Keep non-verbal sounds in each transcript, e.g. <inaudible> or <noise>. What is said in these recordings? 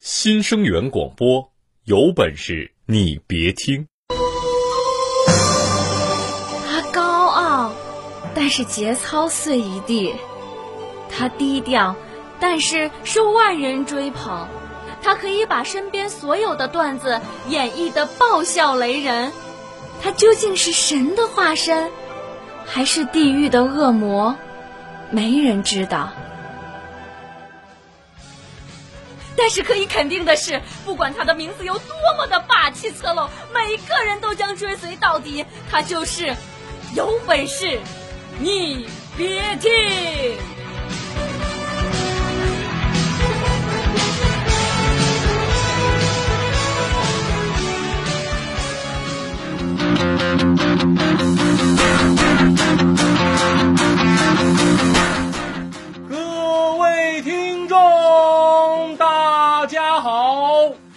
新生源广播，有本事你别听。他高傲，但是节操碎一地；他低调，但是受万人追捧。他可以把身边所有的段子演绎的爆笑雷人。他究竟是神的化身，还是地狱的恶魔？没人知道。但是可以肯定的是，不管他的名字有多么的霸气侧漏，每个人都将追随到底。他就是有本事，你别听。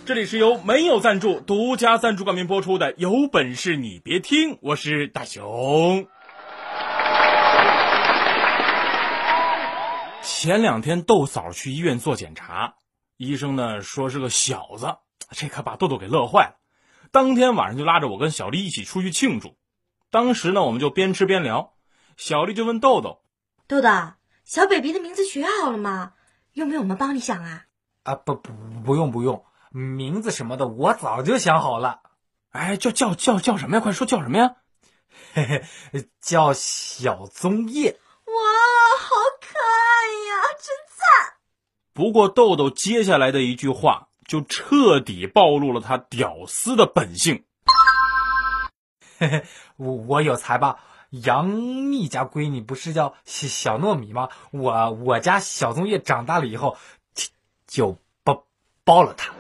这里是由没有赞助、独家赞助冠名播出的《有本事你别听》，我是大熊。前两天豆嫂去医院做检查，医生呢说是个小子，这可把豆豆给乐坏了。当天晚上就拉着我跟小丽一起出去庆祝。当时呢，我们就边吃边聊，小丽就问豆豆：“豆豆，小 baby 的名字学好了吗？用不用我们帮你想啊？”“啊，不不不用不用，名字什么的我早就想好了。”“哎，叫叫叫叫什么呀？快说叫什么呀？”“嘿嘿，叫小棕叶。”“哇，好可爱呀，真赞！”不过豆豆接下来的一句话就彻底暴露了他屌丝的本性。<laughs> 嘿嘿，我我有才吧？杨幂家闺女不是叫小小糯米吗？我我家小棕叶长大了以后，就就包包了她。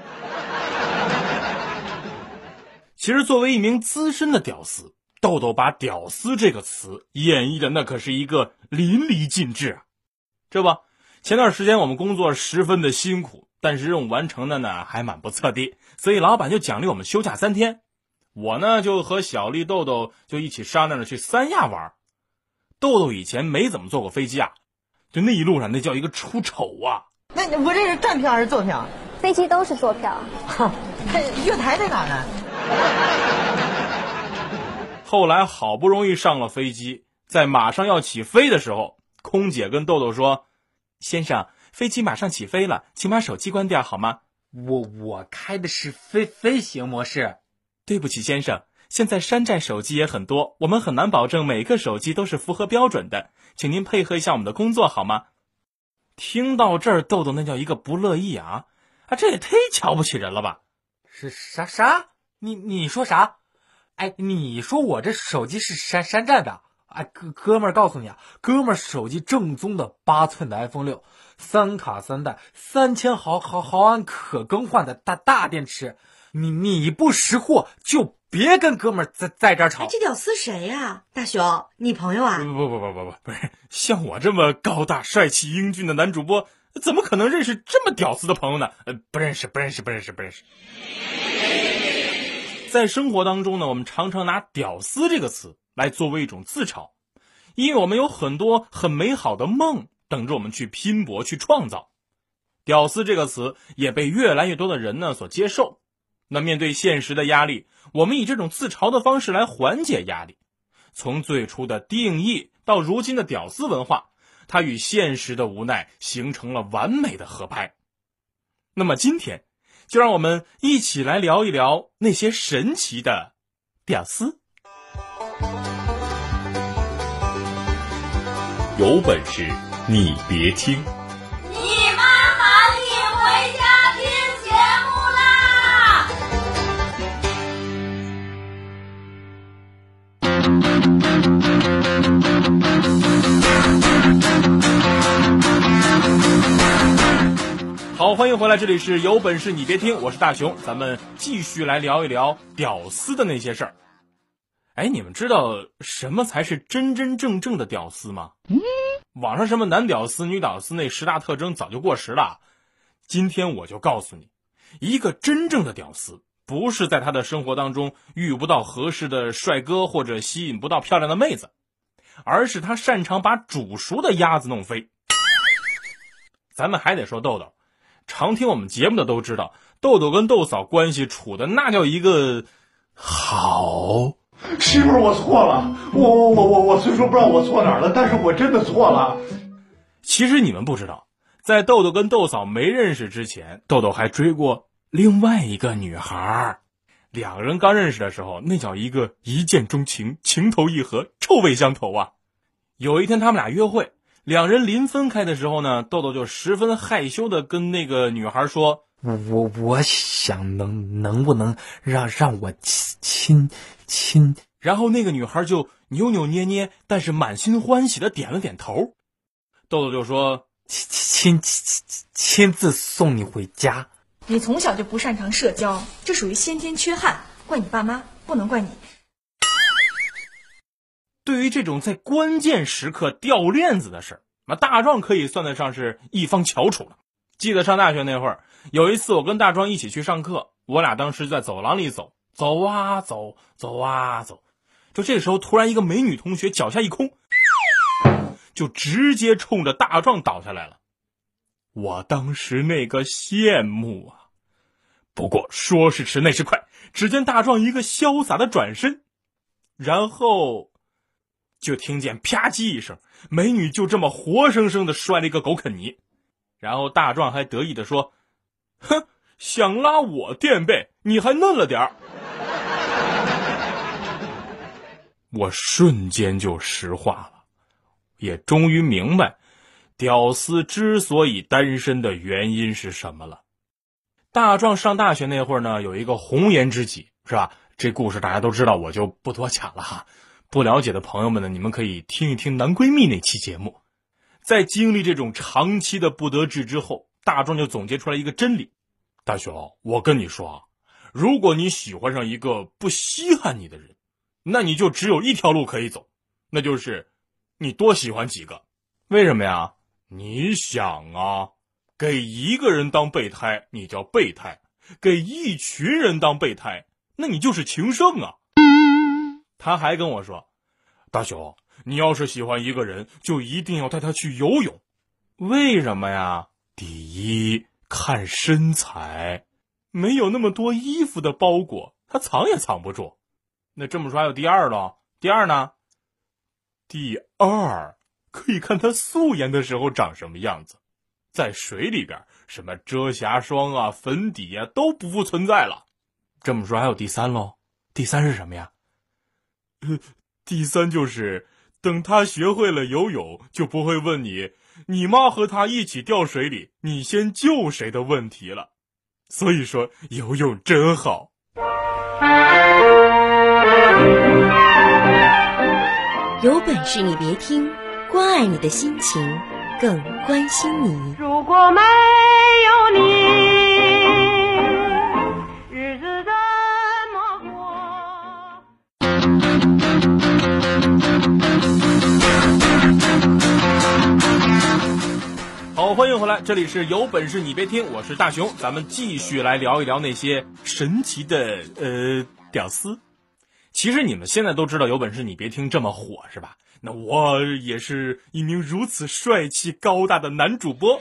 其实，作为一名资深的屌丝，豆豆把“屌丝”这个词演绎的那可是一个淋漓尽致啊！这不，前段时间我们工作十分的辛苦，但是任务完成的呢还蛮不错的，所以老板就奖励我们休假三天。我呢就和小丽、豆豆就一起商量着去三亚玩。豆豆以前没怎么坐过飞机啊，就那一路上那叫一个出丑啊！那我这是站票还是坐票？飞机都是坐票。<laughs> 月台在哪呢？<laughs> 后来好不容易上了飞机，在马上要起飞的时候，空姐跟豆豆说：“先生，飞机马上起飞了，请把手机关掉好吗？”我我开的是飞飞行模式。对不起，先生，现在山寨手机也很多，我们很难保证每个手机都是符合标准的，请您配合一下我们的工作好吗？听到这儿，豆豆那叫一个不乐意啊！啊，这也忒瞧不起人了吧？是啥啥？你你说啥？哎，你说我这手机是山山寨的？哎，哥哥们儿告诉你啊，哥们儿手机正宗的八寸的 iPhone 六，三卡三待，三千毫毫毫安可更换的大大电池。你你不识货，就别跟哥们儿在在这儿吵。这屌丝谁呀？大雄，你朋友啊？不不不不不不不是，像我这么高大帅气英俊的男主播，怎么可能认识这么屌丝的朋友呢？呃，不认识，不认识，不认识，不认识。在生活当中呢，我们常常拿“屌丝”这个词来作为一种自嘲，因为我们有很多很美好的梦等着我们去拼搏去创造。屌丝这个词也被越来越多的人呢所接受。那面对现实的压力，我们以这种自嘲的方式来缓解压力。从最初的定义到如今的屌丝文化，它与现实的无奈形成了完美的合拍。那么今天，就让我们一起来聊一聊那些神奇的屌丝。有本事你别听。好，欢迎回来，这里是有本事你别听，我是大熊，咱们继续来聊一聊屌丝的那些事儿。哎，你们知道什么才是真真正正的屌丝吗？嗯，网上什么男屌丝、女屌丝那十大特征早就过时了。今天我就告诉你，一个真正的屌丝，不是在他的生活当中遇不到合适的帅哥或者吸引不到漂亮的妹子，而是他擅长把煮熟的鸭子弄飞。咱们还得说豆豆。常听我们节目的都知道，豆豆跟豆嫂关系处的那叫一个好。媳妇儿，我错了，我我我我我虽说不知道我错哪儿了，但是我真的错了。其实你们不知道，在豆豆跟豆嫂没认识之前，豆豆还追过另外一个女孩儿。两个人刚认识的时候，那叫一个一见钟情、情投意合、臭味相投啊！有一天他们俩约会，两人临分开的时候呢，豆豆就十分害羞的跟那个女孩说：“我我想能能不能让让我亲亲亲？”然后那个女孩就扭扭捏捏，但是满心欢喜的点了点头。豆豆就说：“亲亲亲亲亲自送你回家。”你从小就不擅长社交，这属于先天缺憾，怪你爸妈，不能怪你。对于这种在关键时刻掉链子的事那大壮可以算得上是一方翘楚了。记得上大学那会儿，有一次我跟大壮一起去上课，我俩当时在走廊里走，走啊走，走啊走，就这时候突然一个美女同学脚下一空，就直接冲着大壮倒下来了。我当时那个羡慕啊！不过说时迟，那时快，只见大壮一个潇洒的转身，然后就听见啪叽一声，美女就这么活生生的摔了一个狗啃泥，然后大壮还得意的说：“哼，想拉我垫背，你还嫩了点儿。”我瞬间就石化了，也终于明白。屌丝之所以单身的原因是什么了？大壮上大学那会儿呢，有一个红颜知己，是吧？这故事大家都知道，我就不多讲了哈。不了解的朋友们呢，你们可以听一听男闺蜜那期节目。在经历这种长期的不得志之后，大壮就总结出来一个真理：大雄，我跟你说啊，如果你喜欢上一个不稀罕你的人，那你就只有一条路可以走，那就是你多喜欢几个。为什么呀？你想啊，给一个人当备胎，你叫备胎；给一群人当备胎，那你就是情圣啊。他还跟我说：“大雄，你要是喜欢一个人，就一定要带他去游泳。为什么呀？第一，看身材，没有那么多衣服的包裹，他藏也藏不住。那这么说还有第二喽？第二呢？第二。”可以看他素颜的时候长什么样子，在水里边，什么遮瑕霜啊、粉底呀都不复存在了。这么说还有第三喽？第三是什么呀？呃，<laughs> 第三就是等他学会了游泳，就不会问你你妈和他一起掉水里，你先救谁的问题了。所以说游泳真好。有本事你别听。关爱你的心情，更关心你。如果没有你，欢迎回来，这里是有本事你别听，我是大熊，咱们继续来聊一聊那些神奇的呃屌丝。其实你们现在都知道，有本事你别听这么火是吧？那我也是一名如此帅气高大的男主播。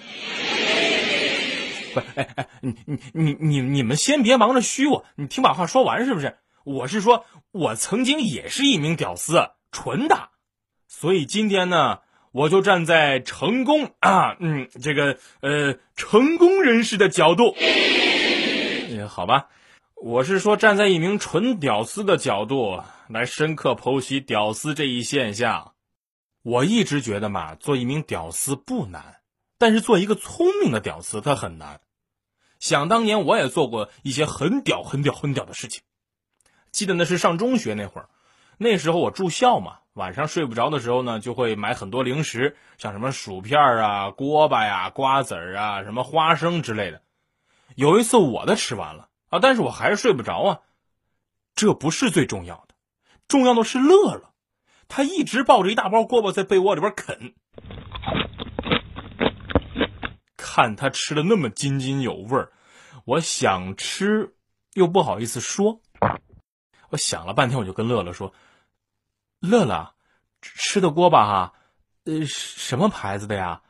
不，哎哎，你你你你们先别忙着虚我，你听把话说完是不是？我是说，我曾经也是一名屌丝，纯的。所以今天呢，我就站在成功 <coughs> 啊，嗯，这个呃成功人士的角度，好吧。我是说，站在一名纯屌丝的角度来深刻剖析屌丝这一现象。我一直觉得嘛，做一名屌丝不难，但是做一个聪明的屌丝他很难。想当年，我也做过一些很屌、很屌、很屌的事情。记得那是上中学那会儿，那时候我住校嘛，晚上睡不着的时候呢，就会买很多零食，像什么薯片啊、锅巴呀、瓜子啊、什么花生之类的。有一次我的吃完了。啊！但是我还是睡不着啊，这不是最重要的，重要的是乐乐，他一直抱着一大包锅巴在被窝里边啃，看他吃的那么津津有味儿，我想吃又不好意思说，我想了半天，我就跟乐乐说：“乐乐，吃的锅巴哈，呃，什么牌子的呀？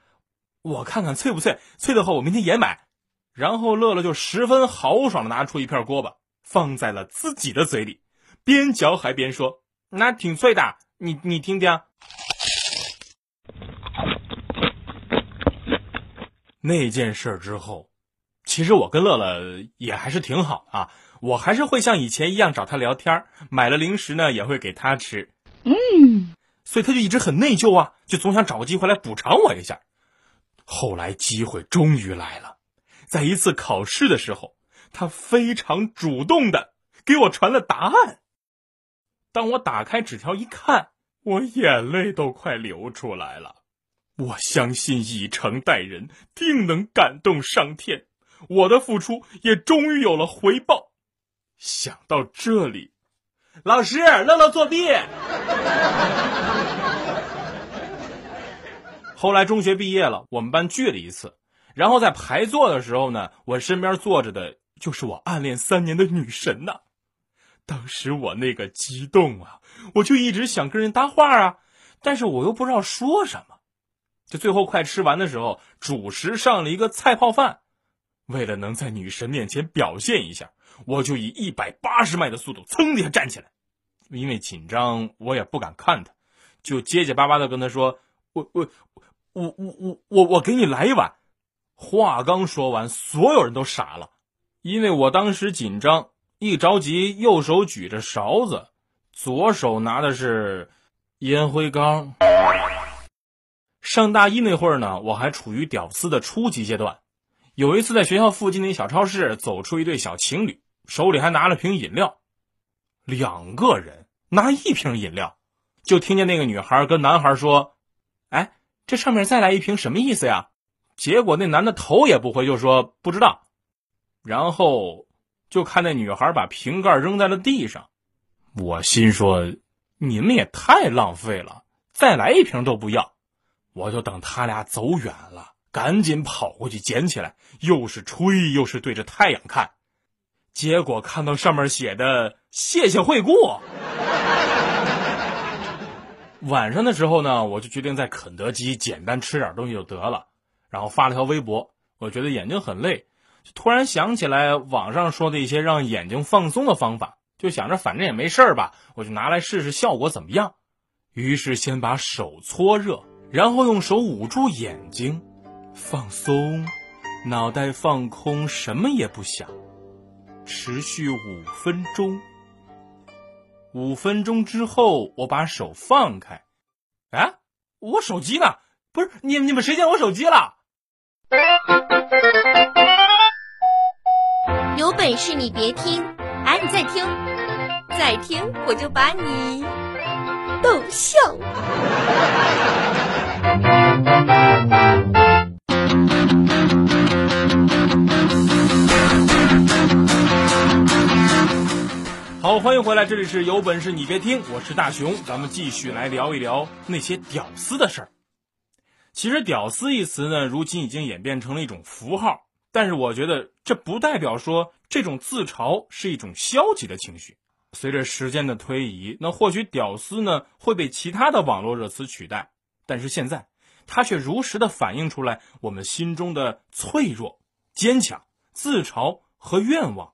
我看看脆不脆，脆的话我明天也买。”然后乐乐就十分豪爽的拿出一片锅巴，放在了自己的嘴里，边嚼还边说：“那挺脆的，你你听听。”那件事之后，其实我跟乐乐也还是挺好啊，我还是会像以前一样找他聊天，买了零食呢也会给他吃。嗯，所以他就一直很内疚啊，就总想找个机会来补偿我一下。后来机会终于来了，在一次考试的时候，他非常主动的给我传了答案。当我打开纸条一看，我眼泪都快流出来了。我相信以诚待人，定能感动上天。我的付出也终于有了回报。想到这里，老师，乐乐作弊。后来中学毕业了，我们班聚了一次，然后在排座的时候呢，我身边坐着的就是我暗恋三年的女神呐。当时我那个激动啊，我就一直想跟人搭话啊，但是我又不知道说什么。就最后快吃完的时候，主食上了一个菜泡饭。为了能在女神面前表现一下，我就以一百八十迈的速度噌的站起来。因为紧张，我也不敢看他，就结结巴巴的跟他说：“我我我我我我我给你来一碗。”话刚说完，所有人都傻了，因为我当时紧张，一着急，右手举着勺子，左手拿的是烟灰缸。上大一那会儿呢，我还处于屌丝的初级阶段。有一次在学校附近的一小超市，走出一对小情侣，手里还拿了瓶饮料，两个人拿一瓶饮料，就听见那个女孩跟男孩说：“哎，这上面再来一瓶什么意思呀？”结果那男的头也不回就说不知道，然后就看那女孩把瓶盖扔在了地上。我心说：“你们也太浪费了，再来一瓶都不要。”我就等他俩走远了，赶紧跑过去捡起来，又是吹又是对着太阳看，结果看到上面写的“谢谢惠顾”。晚上的时候呢，我就决定在肯德基简单吃点东西就得了，然后发了条微博。我觉得眼睛很累，就突然想起来网上说的一些让眼睛放松的方法，就想着反正也没事吧，我就拿来试试效果怎么样。于是先把手搓热。然后用手捂住眼睛，放松，脑袋放空，什么也不想，持续五分钟。五分钟之后，我把手放开。哎，我手机呢？不是你你们谁捡我手机了？有本事你别听！哎，你再听，再听我就把你逗笑。欢迎回来，这里是有本事你别听，我是大熊，咱们继续来聊一聊那些屌丝的事儿。其实“屌丝”一词呢，如今已经演变成了一种符号，但是我觉得这不代表说这种自嘲是一种消极的情绪。随着时间的推移，那或许“屌丝”呢会被其他的网络热词取代，但是现在。它却如实的反映出来我们心中的脆弱、坚强、自嘲和愿望。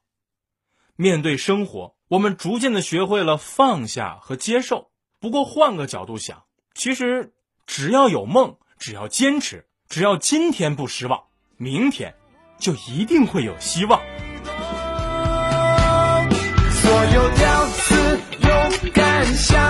面对生活，我们逐渐的学会了放下和接受。不过换个角度想，其实只要有梦，只要坚持，只要今天不失望，明天就一定会有希望。所有屌丝勇敢向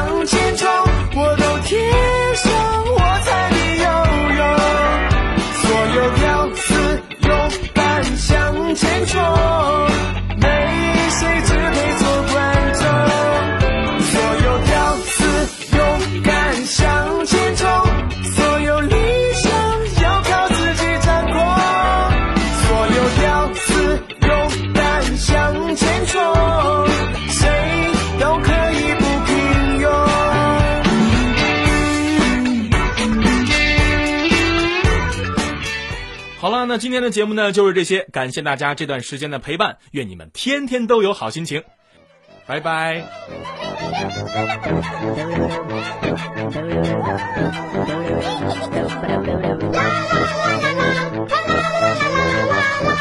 那今天的节目呢，就是这些。感谢大家这段时间的陪伴，愿你们天天都有好心情。拜拜。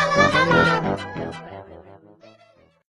<laughs>